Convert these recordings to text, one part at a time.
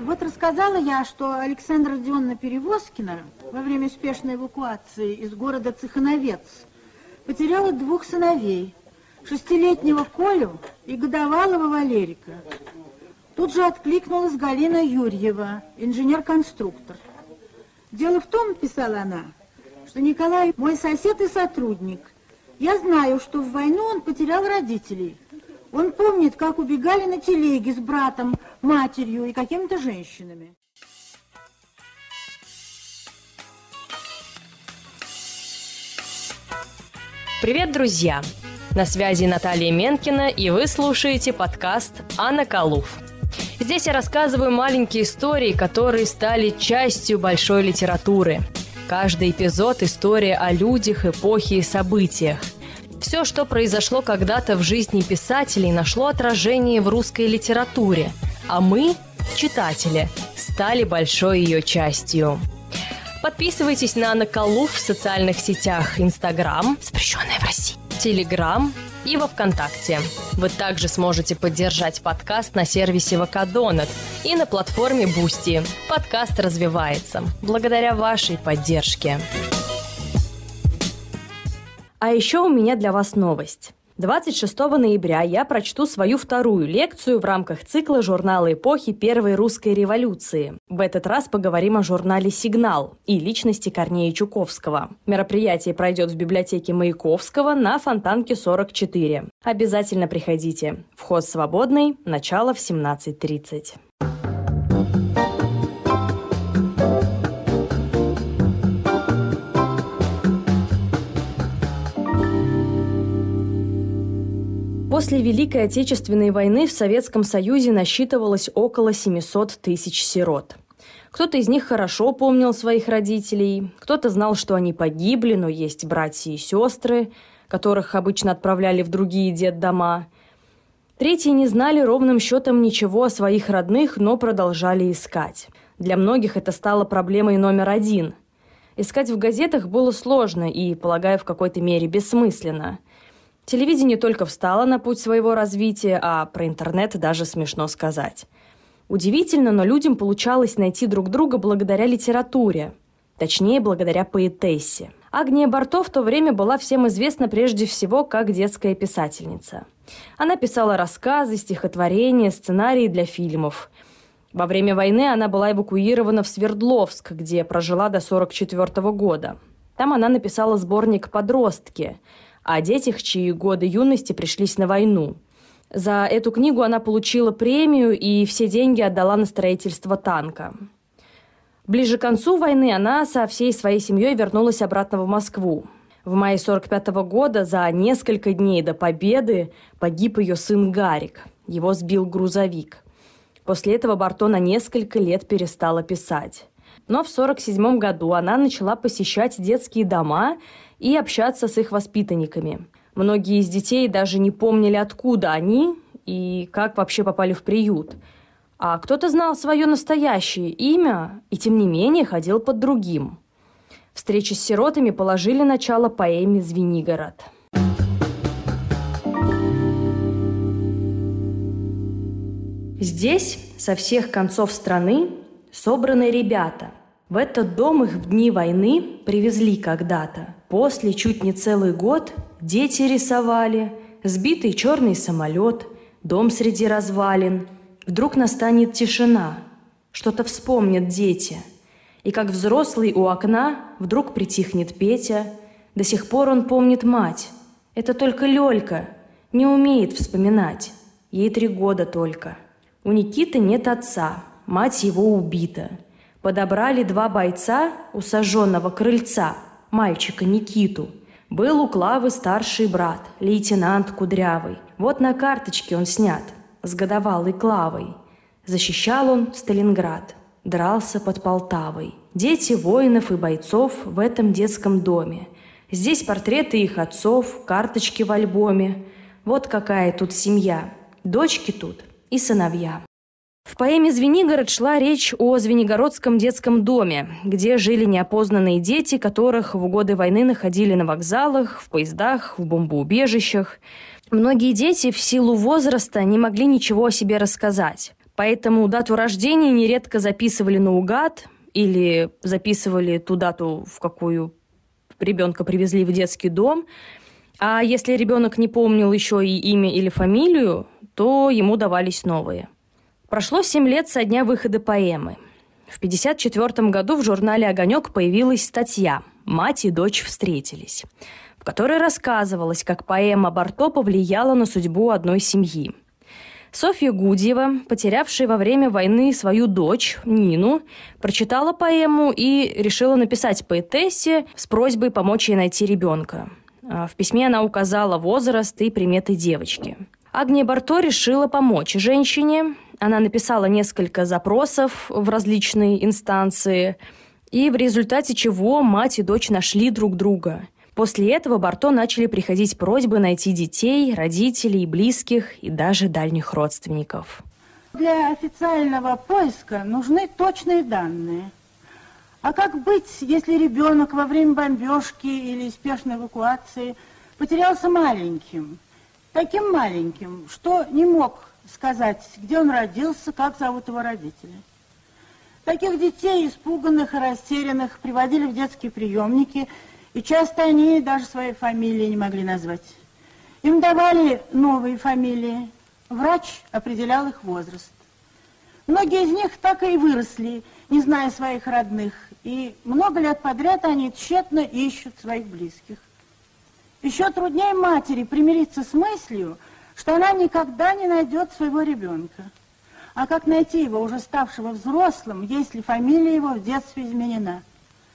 Вот рассказала я, что Александра Родионовна Перевозкина во время успешной эвакуации из города Цехановец потеряла двух сыновей, шестилетнего Колю и годовалого Валерика. Тут же откликнулась Галина Юрьева, инженер-конструктор. Дело в том, писала она, что Николай мой сосед и сотрудник. Я знаю, что в войну он потерял родителей. Он помнит, как убегали на телеге с братом, матерью и какими-то женщинами. Привет, друзья! На связи Наталья Менкина, и вы слушаете подкаст «Анна Калуф». Здесь я рассказываю маленькие истории, которые стали частью большой литературы. Каждый эпизод – история о людях, эпохе и событиях. Все, что произошло когда-то в жизни писателей, нашло отражение в русской литературе, а мы, читатели, стали большой ее частью. Подписывайтесь на Наколу в социальных сетях Инстаграм, запрещенная в России, Телеграм и во Вконтакте. Вы также сможете поддержать подкаст на сервисе VK Donut и на платформе Boosty. Подкаст развивается благодаря вашей поддержке. А еще у меня для вас новость. 26 ноября я прочту свою вторую лекцию в рамках цикла журнала эпохи Первой русской революции. В этот раз поговорим о журнале «Сигнал» и личности Корнея Чуковского. Мероприятие пройдет в библиотеке Маяковского на Фонтанке 44. Обязательно приходите. Вход свободный, начало в 17.30. После Великой Отечественной войны в Советском Союзе насчитывалось около 700 тысяч сирот. Кто-то из них хорошо помнил своих родителей, кто-то знал, что они погибли, но есть братья и сестры, которых обычно отправляли в другие детдома. Третьи не знали ровным счетом ничего о своих родных, но продолжали искать. Для многих это стало проблемой номер один. Искать в газетах было сложно и, полагаю, в какой-то мере бессмысленно – Телевидение только встало на путь своего развития, а про интернет даже смешно сказать. Удивительно, но людям получалось найти друг друга благодаря литературе. Точнее, благодаря поэтессе. Агния Барто в то время была всем известна прежде всего как детская писательница. Она писала рассказы, стихотворения, сценарии для фильмов. Во время войны она была эвакуирована в Свердловск, где прожила до 1944 года. Там она написала сборник «Подростки», о детях, чьи годы юности пришлись на войну. За эту книгу она получила премию и все деньги отдала на строительство танка. Ближе к концу войны она со всей своей семьей вернулась обратно в Москву. В мае 45 -го года за несколько дней до победы погиб ее сын Гарик. Его сбил грузовик. После этого Барто на несколько лет перестала писать. Но в 1947 году она начала посещать детские дома и общаться с их воспитанниками. Многие из детей даже не помнили, откуда они и как вообще попали в приют. А кто-то знал свое настоящее имя и, тем не менее, ходил под другим. Встречи с сиротами положили начало поэме «Звенигород». Здесь со всех концов страны собраны ребята – в этот дом их в дни войны привезли когда-то. После чуть не целый год дети рисовали, сбитый черный самолет, дом среди развалин. Вдруг настанет тишина, что-то вспомнят дети. И как взрослый у окна вдруг притихнет Петя. До сих пор он помнит мать. Это только Лёлька, не умеет вспоминать. Ей три года только. У Никиты нет отца, мать его убита – Подобрали два бойца у сожженного крыльца, мальчика Никиту. Был у Клавы старший брат, лейтенант Кудрявый. Вот на карточке он снят, с годовалой Клавой. Защищал он Сталинград, дрался под Полтавой. Дети воинов и бойцов в этом детском доме. Здесь портреты их отцов, карточки в альбоме. Вот какая тут семья. Дочки тут и сыновья. В поэме «Звенигород» шла речь о Звенигородском детском доме, где жили неопознанные дети, которых в годы войны находили на вокзалах, в поездах, в бомбоубежищах. Многие дети в силу возраста не могли ничего о себе рассказать. Поэтому дату рождения нередко записывали наугад или записывали ту дату, в какую ребенка привезли в детский дом. А если ребенок не помнил еще и имя или фамилию, то ему давались новые. Прошло семь лет со дня выхода поэмы. В 1954 году в журнале «Огонек» появилась статья «Мать и дочь встретились», в которой рассказывалось, как поэма Барто повлияла на судьбу одной семьи – Софья Гудьева, потерявшая во время войны свою дочь Нину, прочитала поэму и решила написать поэтессе с просьбой помочь ей найти ребенка. А, в письме она указала возраст и приметы девочки. Агния Барто решила помочь женщине. Она написала несколько запросов в различные инстанции, и в результате чего мать и дочь нашли друг друга – После этого Барто начали приходить просьбы найти детей, родителей, близких и даже дальних родственников. Для официального поиска нужны точные данные. А как быть, если ребенок во время бомбежки или спешной эвакуации потерялся маленьким? Таким маленьким, что не мог сказать, где он родился, как зовут его родители. Таких детей, испуганных и растерянных, приводили в детские приемники – и часто они даже своей фамилии не могли назвать. Им давали новые фамилии. Врач определял их возраст. Многие из них так и выросли, не зная своих родных. И много лет подряд они тщетно ищут своих близких. Еще труднее матери примириться с мыслью, что она никогда не найдет своего ребенка. А как найти его, уже ставшего взрослым, если фамилия его в детстве изменена?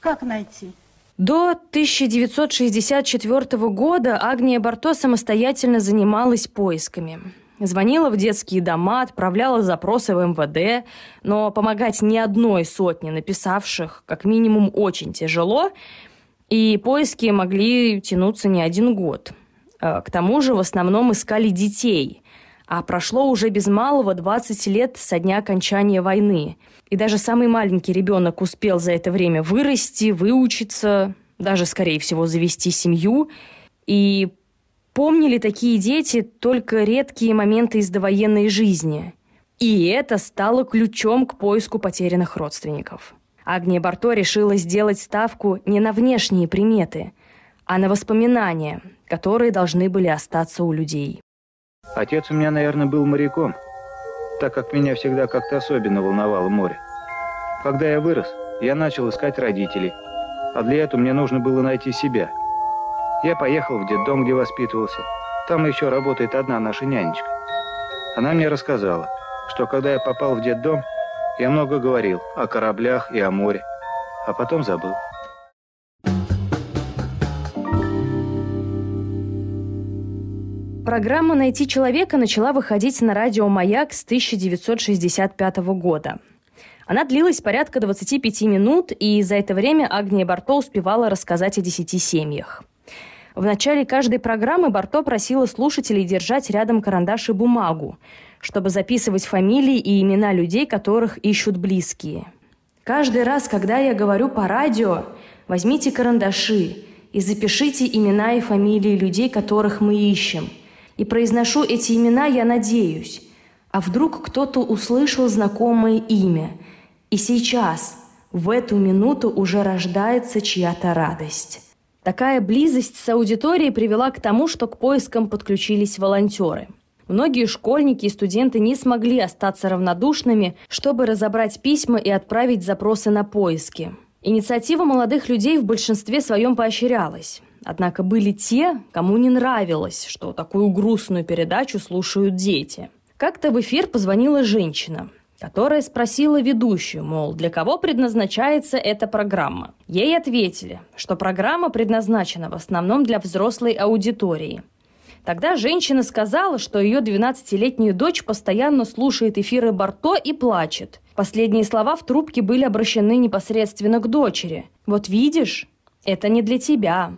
Как найти? До 1964 года Агния Барто самостоятельно занималась поисками. Звонила в детские дома, отправляла запросы в МВД, но помогать ни одной сотне написавших как минимум очень тяжело, и поиски могли тянуться не один год. А, к тому же в основном искали детей, а прошло уже без малого 20 лет со дня окончания войны. И даже самый маленький ребенок успел за это время вырасти, выучиться, даже, скорее всего, завести семью. И помнили такие дети только редкие моменты из довоенной жизни. И это стало ключом к поиску потерянных родственников. Агния Барто решила сделать ставку не на внешние приметы, а на воспоминания, которые должны были остаться у людей. Отец у меня, наверное, был моряком, так как меня всегда как-то особенно волновало море. Когда я вырос, я начал искать родителей, а для этого мне нужно было найти себя. Я поехал в детдом, где воспитывался. Там еще работает одна наша нянечка. Она мне рассказала, что когда я попал в детдом, я много говорил о кораблях и о море, а потом забыл. Программа «Найти человека» начала выходить на радио «Маяк» с 1965 года. Она длилась порядка 25 минут, и за это время Агния Барто успевала рассказать о 10 семьях. В начале каждой программы Барто просила слушателей держать рядом карандаш и бумагу, чтобы записывать фамилии и имена людей, которых ищут близкие. Каждый раз, когда я говорю по радио, возьмите карандаши и запишите имена и фамилии людей, которых мы ищем – и произношу эти имена, я надеюсь. А вдруг кто-то услышал знакомое имя, и сейчас, в эту минуту, уже рождается чья-то радость. Такая близость с аудиторией привела к тому, что к поискам подключились волонтеры. Многие школьники и студенты не смогли остаться равнодушными, чтобы разобрать письма и отправить запросы на поиски. Инициатива молодых людей в большинстве своем поощрялась. Однако были те, кому не нравилось, что такую грустную передачу слушают дети. Как-то в эфир позвонила женщина, которая спросила ведущую, мол, для кого предназначается эта программа. Ей ответили, что программа предназначена в основном для взрослой аудитории. Тогда женщина сказала, что ее 12-летняя дочь постоянно слушает эфиры Барто и плачет. Последние слова в трубке были обращены непосредственно к дочери. «Вот видишь, это не для тебя.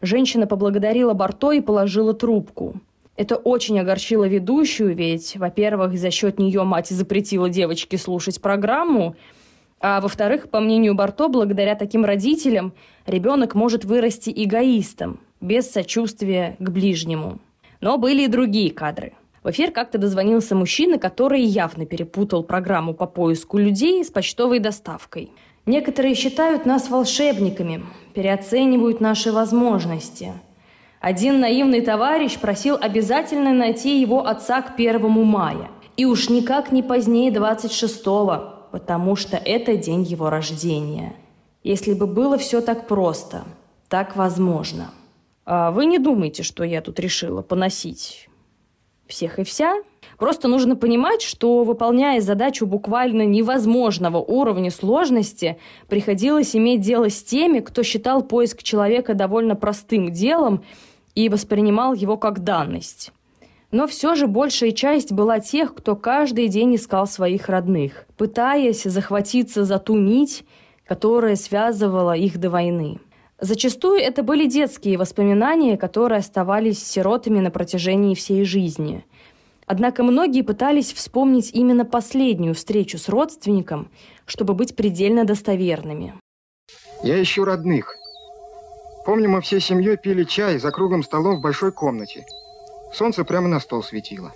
Женщина поблагодарила Барто и положила трубку. Это очень огорчило ведущую, ведь, во-первых, за счет нее мать запретила девочке слушать программу, а во-вторых, по мнению Барто, благодаря таким родителям ребенок может вырасти эгоистом, без сочувствия к ближнему. Но были и другие кадры. В эфир как-то дозвонился мужчина, который явно перепутал программу по поиску людей с почтовой доставкой. Некоторые считают нас волшебниками, переоценивают наши возможности. Один наивный товарищ просил обязательно найти его отца к первому мая. И уж никак не позднее 26-го, потому что это день его рождения. Если бы было все так просто, так возможно. А вы не думайте, что я тут решила поносить всех и вся. Просто нужно понимать, что, выполняя задачу буквально невозможного уровня сложности, приходилось иметь дело с теми, кто считал поиск человека довольно простым делом и воспринимал его как данность. Но все же большая часть была тех, кто каждый день искал своих родных, пытаясь захватиться за ту нить, которая связывала их до войны. Зачастую это были детские воспоминания, которые оставались сиротами на протяжении всей жизни. Однако многие пытались вспомнить именно последнюю встречу с родственником, чтобы быть предельно достоверными. Я ищу родных. Помню, мы всей семьей пили чай за круглым столом в большой комнате. Солнце прямо на стол светило.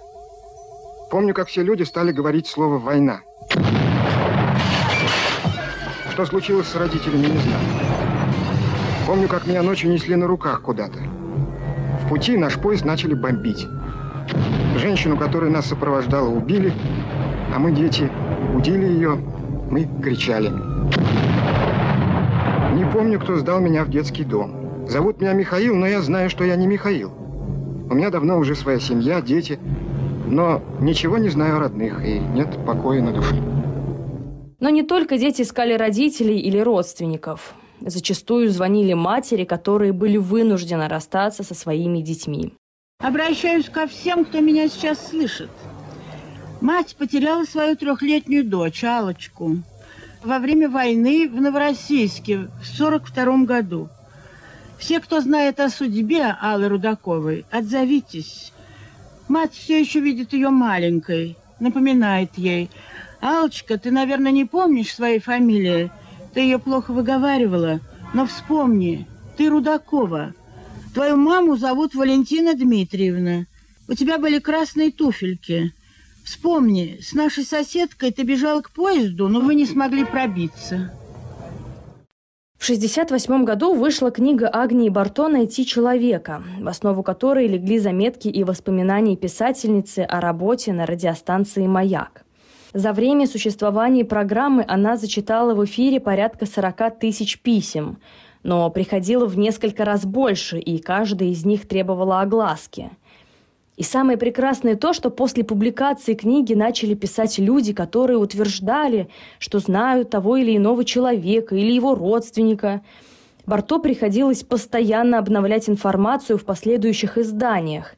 Помню, как все люди стали говорить слово «война». Что случилось с родителями, не знаю. Помню, как меня ночью несли на руках куда-то. В пути наш поезд начали бомбить. Женщину, которая нас сопровождала, убили, а мы, дети, удили ее, мы кричали. Не помню, кто сдал меня в детский дом. Зовут меня Михаил, но я знаю, что я не Михаил. У меня давно уже своя семья, дети, но ничего не знаю о родных, и нет покоя на душе. Но не только дети искали родителей или родственников. Зачастую звонили матери, которые были вынуждены расстаться со своими детьми. Обращаюсь ко всем, кто меня сейчас слышит. Мать потеряла свою трехлетнюю дочь, Алочку, во время войны в Новороссийске в 42 году. Все, кто знает о судьбе Аллы Рудаковой, отзовитесь. Мать все еще видит ее маленькой, напоминает ей. «Алочка, ты, наверное, не помнишь своей фамилии?» Ты ее плохо выговаривала, но вспомни, ты Рудакова. Твою маму зовут Валентина Дмитриевна. У тебя были красные туфельки. Вспомни, с нашей соседкой ты бежала к поезду, но вы не смогли пробиться. В 1968 году вышла книга Агнии Барто «Найти человека», в основу которой легли заметки и воспоминания писательницы о работе на радиостанции «Маяк». За время существования программы она зачитала в эфире порядка 40 тысяч писем, но приходило в несколько раз больше, и каждая из них требовала огласки. И самое прекрасное то, что после публикации книги начали писать люди, которые утверждали, что знают того или иного человека или его родственника. Барто приходилось постоянно обновлять информацию в последующих изданиях,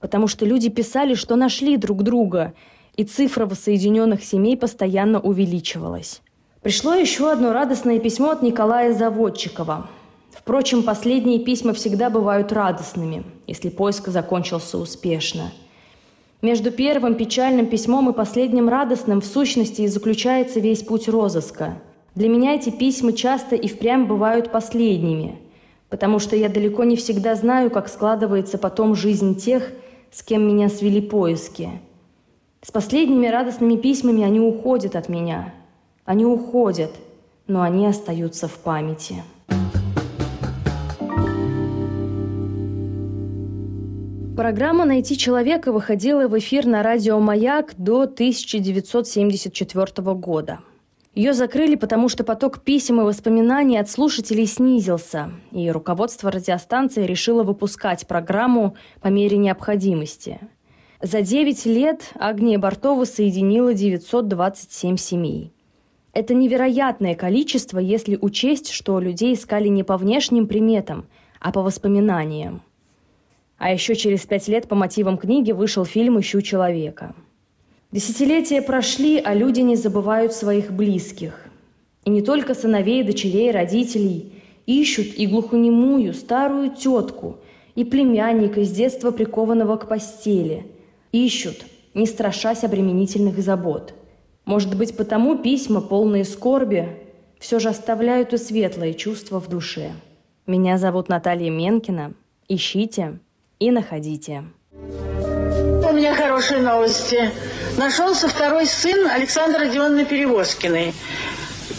потому что люди писали, что нашли друг друга – и цифра воссоединенных семей постоянно увеличивалась. Пришло еще одно радостное письмо от Николая Заводчикова. Впрочем, последние письма всегда бывают радостными, если поиск закончился успешно. Между первым печальным письмом и последним радостным в сущности и заключается весь путь розыска. Для меня эти письма часто и впрямь бывают последними, потому что я далеко не всегда знаю, как складывается потом жизнь тех, с кем меня свели поиски – с последними радостными письмами они уходят от меня. Они уходят, но они остаются в памяти. Программа «Найти человека» выходила в эфир на радио «Маяк» до 1974 года. Ее закрыли, потому что поток писем и воспоминаний от слушателей снизился, и руководство радиостанции решило выпускать программу по мере необходимости – за 9 лет Агния Бартова соединила 927 семей. Это невероятное количество, если учесть, что людей искали не по внешним приметам, а по воспоминаниям. А еще через пять лет по мотивам книги вышел фильм «Ищу человека». Десятилетия прошли, а люди не забывают своих близких. И не только сыновей, дочерей, родителей. Ищут и глухонемую, старую тетку, и племянника с детства прикованного к постели – Ищут, не страшась обременительных забот. Может быть, потому письма, полные скорби, все же оставляют и светлые чувства в душе. Меня зовут Наталья Менкина. Ищите и находите. У меня хорошие новости. Нашелся второй сын Александра Родионовны Перевозкиной.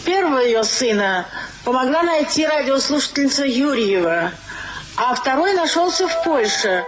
Первого ее сына помогла найти радиослушательница Юрьева, а второй нашелся в Польше.